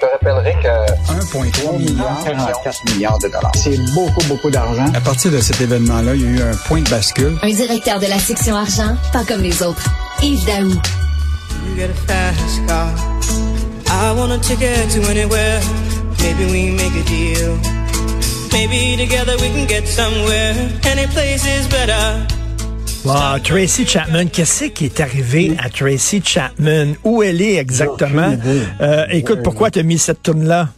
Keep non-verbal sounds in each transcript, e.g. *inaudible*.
Je te rappellerai que 1,3 milliard, 44 milliards de dollars. c'est beaucoup, beaucoup d'argent. À partir de cet événement-là, il y a eu un point de bascule. Un directeur de la section argent, pas comme les autres. Yves Daou. You get a fast car. I want a ticket to anywhere. Maybe we make a deal. Maybe together we can get somewhere. Any place is better. Wow, Tracy Chapman, qu'est-ce qui est arrivé à Tracy Chapman? Où elle est exactement? Euh, écoute, pourquoi tu as mis cette tune-là?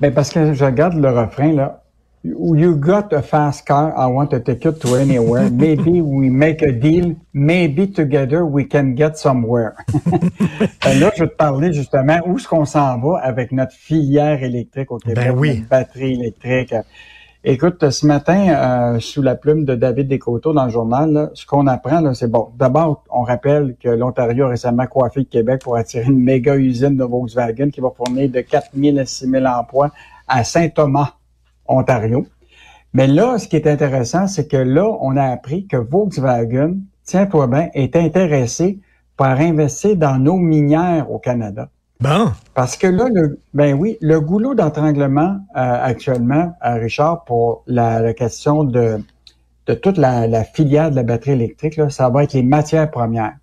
Ben parce que je regarde le refrain, là. You got a fast car, I want a ticket to anywhere. *laughs* Maybe we make a deal. Maybe together we can get somewhere. *laughs* Ben là, je vais te parler justement où est-ce qu'on s'en va avec notre filière électrique au Québec, Ben oui. notre batterie électrique? Écoute, ce matin, euh, sous la plume de David Descoteaux dans le journal, ce qu'on apprend, c'est bon. D'abord, on rappelle que l'Ontario a récemment coiffé le Québec pour attirer une méga usine de Volkswagen qui va fournir de 4 000 à 6 000 emplois à Saint-Thomas, Ontario. Mais là, ce qui est intéressant, c'est que là, on a appris que Volkswagen, tiens-toi bien, est intéressé par investir dans nos minières au Canada. Bon. Parce que là, le, ben oui, le goulot d'entranglement euh, actuellement, euh, Richard, pour la, la question de, de toute la, la filière de la batterie électrique, là, ça va être les matières premières.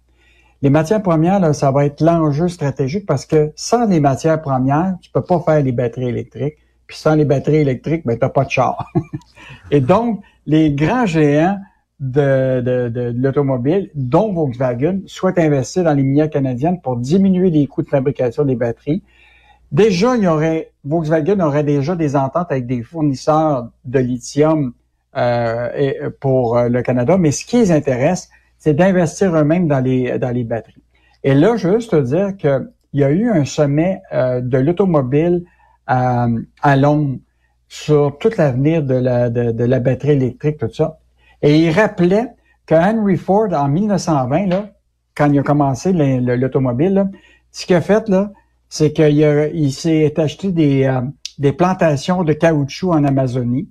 Les matières premières, là, ça va être l'enjeu stratégique parce que sans les matières premières, tu peux pas faire les batteries électriques. Puis sans les batteries électriques, ben t'as pas de char. *laughs* Et donc, les grands géants de, de, de, de l'automobile, dont Volkswagen, souhaitent investir dans les minières canadiennes pour diminuer les coûts de fabrication des batteries. Déjà, il y aurait Volkswagen aurait déjà des ententes avec des fournisseurs de lithium euh, pour euh, le Canada, mais ce qui les intéresse, c'est d'investir eux-mêmes dans les dans les batteries. Et là, je veux juste te dire que il y a eu un sommet euh, de l'automobile à, à Londres sur tout l'avenir de la de la batterie électrique, tout ça. Et il rappelait que Henry Ford, en 1920, là, quand il a commencé le- le- l'automobile, ce qu'il a fait, là, c'est qu'il il s'est acheté des, euh, des plantations de caoutchouc en Amazonie.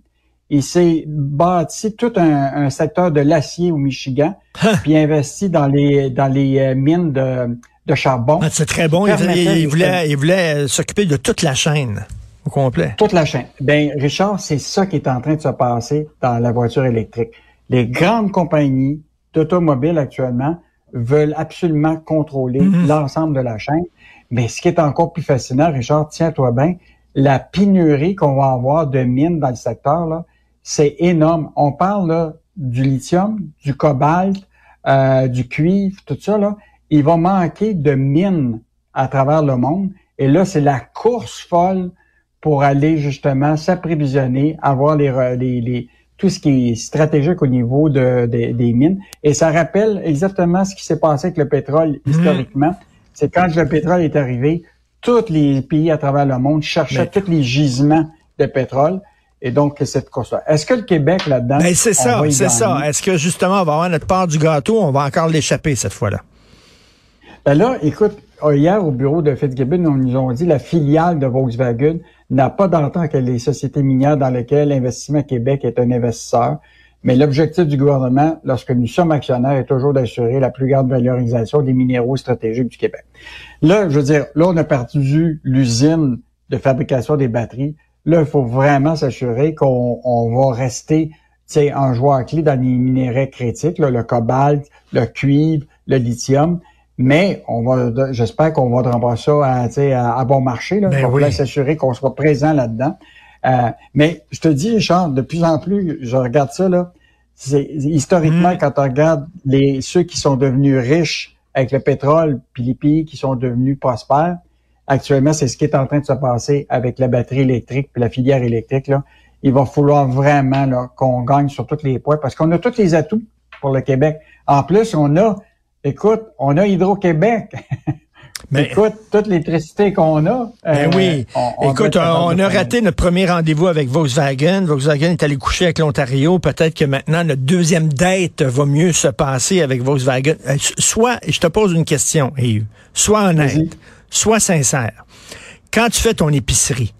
Il s'est bâti tout un, un secteur de l'acier au Michigan, puis investi dans les dans les euh, mines de, de charbon. Ah, c'est très bon. Il, il- voulait, il voulait euh, s'occuper de toute la chaîne au complet. Toute la chaîne. Ben, Richard, c'est ça qui est en train de se passer dans la voiture électrique. Les grandes compagnies d'automobiles actuellement veulent absolument contrôler l'ensemble de la chaîne. Mais ce qui est encore plus fascinant, Richard, tiens-toi bien, la pénurie qu'on va avoir de mines dans le secteur, là, c'est énorme. On parle là, du lithium, du cobalt, euh, du cuivre, tout ça. Là. Il va manquer de mines à travers le monde. Et là, c'est la course folle pour aller justement s'apprévisionner, avoir les, les, les- tout ce qui est stratégique au niveau de, de- des mines. Et ça rappelle exactement ce qui s'est passé avec le pétrole historiquement. C'est quand le pétrole est arrivé, tous les pays à travers le monde cherchaient Mais- tous les gisements de pétrole. Et donc, cette course-là. Est-ce que le Québec, là-dedans... Ben, c'est ça, c'est ça. Est-ce que justement, on va avoir notre part du gâteau, on va encore l'échapper cette fois-là? Ben là, écoute, hier au bureau de Fitzgibbon, on nous ont dit la filiale de Volkswagen n'a pas d'entente avec les sociétés minières dans lesquelles l'Investissement Québec est un investisseur. Mais l'objectif du gouvernement, lorsque nous sommes actionnaires, est toujours d'assurer la plus grande valorisation des minéraux stratégiques du Québec. Là, je veux dire, là, on a perdu l'usine de fabrication des batteries. Là, il faut vraiment s'assurer qu'on on va rester un joueur clé dans les minéraux critiques, le cobalt, le cuivre, le lithium. Mais on va, j'espère qu'on va rembourser ça à, sais, à, à bon marché. Là. Ben oui. s'assurer qu'on soit présent là-dedans. Euh, mais je te dis, Richard, de plus en plus, je regarde ça, là. C'est, historiquement, Mm. quand on regarde les, ceux qui sont devenus riches avec le pétrole, puis les pays qui sont devenus prospères, actuellement, c'est ce qui est en train de se passer avec la batterie électrique puis la filière électrique. Là. Il va falloir vraiment là, qu'on gagne sur tous les points parce qu'on a tous les atouts pour le Québec. En plus, on a, écoute, on a Hydro-Québec. Mais- *laughs* écoute, toute l'électricité qu'on a. Ben euh, oui. on- on doit Écoute, on a raté notre premier rendez-vous avec Volkswagen. Volkswagen est allé coucher avec l'Ontario. Peut-être que maintenant, notre deuxième date va mieux se passer avec Volkswagen. Euh, Soit, je te pose une question, Yves. Sois honnête. Sois sincère. Quand tu fais ton épicerie,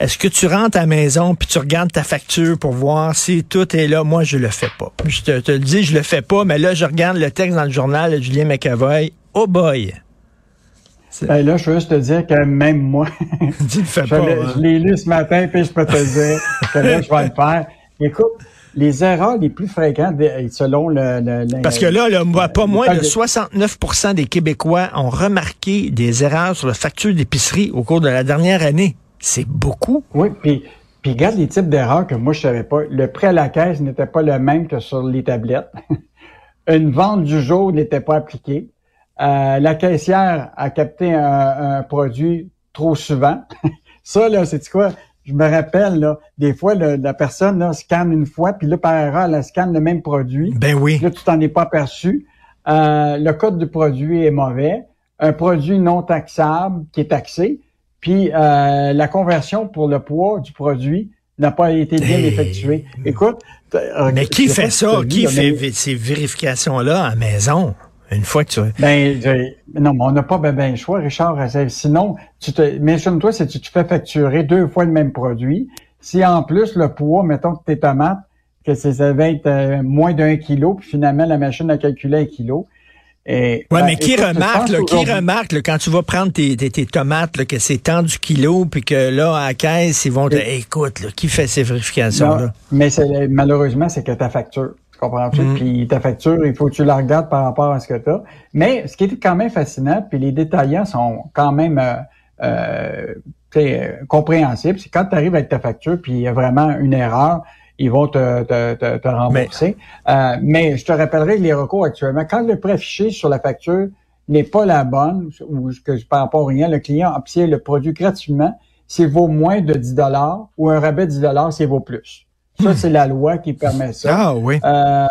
est-ce que tu rentres à la maison puis tu regardes ta facture pour voir si tout est là? Moi, je le fais pas. Je te, te le dis, je le fais pas, mais là, je regarde le texte dans le journal de Julien McAvoy. Oh boy! Là, je veux juste te dire que même moi, *laughs* je hein? je l'ai lu ce matin, puis je peux te dire que là, je vais le faire. Écoute, les erreurs les plus fréquentes, selon le... Parce que là, moi, pas moins de- 69 des Québécois ont remarqué des erreurs sur la facture d'épicerie au cours de la dernière année. C'est beaucoup. Oui, puis, puis regarde les types d'erreurs que moi, je savais pas. Le prêt à la caisse n'était pas le même que sur les tablettes. *laughs* Une vente du jour n'était pas appliquée. Euh, la caissière a capté un, un produit trop souvent. *laughs* Ça, là, c'est quoi? Je me rappelle, là, des fois, le- la personne là, scanne une fois, puis là, par erreur, elle scanne le même produit. Ben oui. Là, tu t'en es pas aperçu. Euh, le code du produit est mauvais. Un produit non taxable qui est taxé. Puis euh, la conversion pour le poids du produit n'a pas été bien Hey. effectuée. Écoute, euh, Mais qui fait ça? Qui là, fait mais- ces vérifications-là à la maison? Une fois que tu... Ben, non, mais on n'a pas ben, ben le choix, Richard. Euh, Sinon, tu te, imagine-toi si tu te fais facturer deux fois le même produit. Si en plus le poids, mettons que tes tomates, que ça va être euh, moins d'un kilo, puis finalement la machine a calculé un kilo. Et, Ouais, ben, mais qui remarque, là, qui remarque là, quand tu vas prendre tes, tes, tes tomates, là, que c'est tant du kilo, puis que là, à la caisse, ils vont te... Écoute, là, qui fait ces vérifications-là? mais malheureusement, c'est que ta facture. Tu comprends-tu? Mhm. Puis ta facture, il faut que tu la regardes par rapport à ce que tu as. Mais ce qui est quand même fascinant, puis les détaillants sont quand même euh, euh, euh, compréhensibles, c'est quand tu arrives avec ta facture, puis il y a vraiment une erreur, ils vont te, te, te, te rembourser. Euh, mais je te rappellerai les recours actuellement, quand le préfiché sur la facture n'est pas la bonne, ou que par rapport au rien, le client obtient le produit gratuitement, s'il vaut moins de 10 dollars ou un rabais de 10 dollars, s'il vaut plus. Ça, c'est la loi qui permet ça. Ah oui. Euh,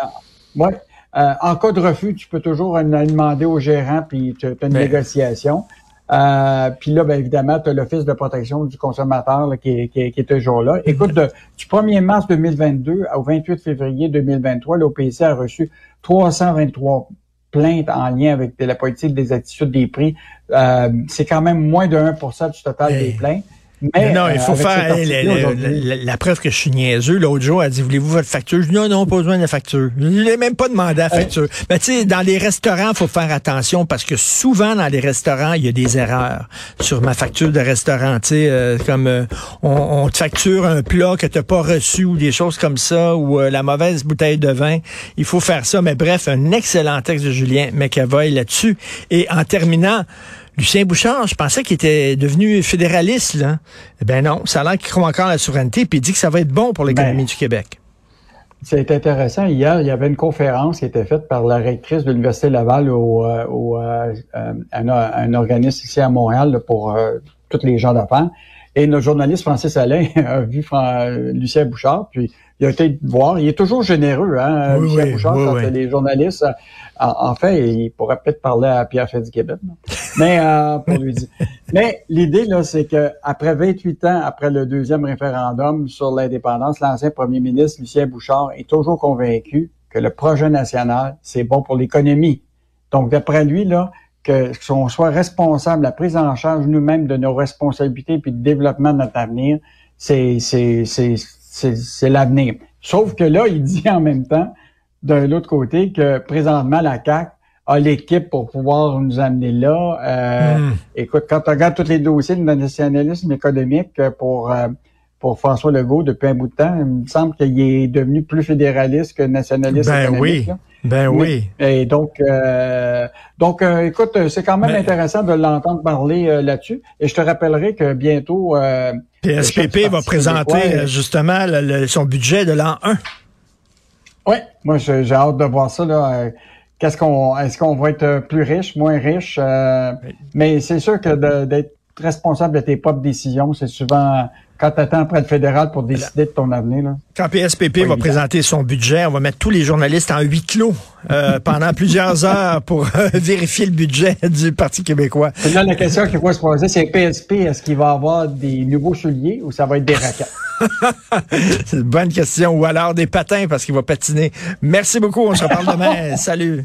ouais. Euh, en cas de refus, tu peux toujours en demander au gérant, puis tu as une Mais- négociation. Euh, puis là, bien évidemment, tu as l'Office de protection du consommateur là, qui, est, qui, qui est toujours là. Écoute, de- du 1er mars 2022 au 28 février 2023, l'OPC a reçu 323 plaintes en lien avec la politique des attitudes des prix. Euh, c'est quand même moins de 1 du total Hey. des plaintes. Mais, non, il euh, faut avec faire la, preuve que je suis niaiseux. L'autre jour, elle dit Voulez-vous votre facture? Je dis non, non, pas besoin de la facture. Je l'ai même pas demandé la facture. Mais tu sais, dans les restaurants, il faut faire attention parce que souvent dans les restaurants, il y a des erreurs sur ma facture de restaurant. Tu sais, euh, comme euh, on, on te facture un plat que tu n'as pas reçu ou des choses comme ça, ou euh, la mauvaise bouteille de vin. Il faut faire ça. Mais bref, un excellent texte de Julien McAvoy là-dessus. Et en terminant, Lucien Bouchard, je pensais qu'il était devenu fédéraliste, là. Eh ben non, ça a l'air qu'il croit encore à la souveraineté, puis il dit que ça va être bon pour l'économie Ben, du Québec. C'est intéressant. Hier, il y avait une conférence qui était faite par la rectrice de l'Université Laval au, euh, au, euh, euh, un, un organisme ici à Montréal là, pour euh, tous les gens d'affaires. Et notre journaliste Francis Alain *laughs* a vu Fran- Lucien Bouchard, puis il a été voir. Il est toujours généreux, hein, Oui, Lucien oui, Bouchard, oui, quand les journalistes. En, en fait, il pourrait peut-être parler à Pierre Fitzgibbon. Mais euh, pour lui dire. Mais l'idée, là, c'est que après 28 ans, après le deuxième référendum sur l'indépendance, l'ancien premier ministre Lucien Bouchard est toujours convaincu que le projet national, c'est bon pour l'économie. Donc, d'après lui, là, que qu'on soit responsable, la prise en charge nous-mêmes de nos responsabilités puis le développement de notre avenir, c'est l'avenir. Sauf que là, il dit en même temps, de l'autre côté, que présentement la CAC a l'équipe pour pouvoir nous amener là. Euh, Hmm. Écoute, quand tu regardes tous les dossiers de nationalisme économique euh, pour euh, pour François Legault depuis un bout de temps, il me semble qu'il est devenu plus fédéraliste que nationaliste Ben économique. oui, là. ben Mais- oui. Et donc, euh, donc, euh, écoute, c'est quand même Mais- intéressant de l'entendre parler euh, là-dessus. Et je te rappellerai que bientôt, euh, PSPP va présenter justement le- le- son budget de l'an 1. Oui, moi j'ai j'ai hâte de voir ça. Là. Qu'est-ce qu'on est-ce qu'on va être euh, plus riche, moins riche? Euh, Mais c'est sûr que d'être responsable de tes propres décisions, c'est souvent quand tu attends après le fédéral pour décider de ton avenir. Là. Quand PSPP va évident. présenter son budget, on va mettre tous les journalistes en huis clos euh, *laughs* pendant plusieurs heures pour euh, *laughs* vérifier le budget *laughs* du Parti québécois. Là, la question qu'il faut se poser, c'est PSP, est-ce qu'il va avoir des nouveaux souliers ou ça va être des raquettes? C'est une bonne question. Ou alors des patins parce qu'il va patiner. Merci beaucoup. On se reparle demain. Salut.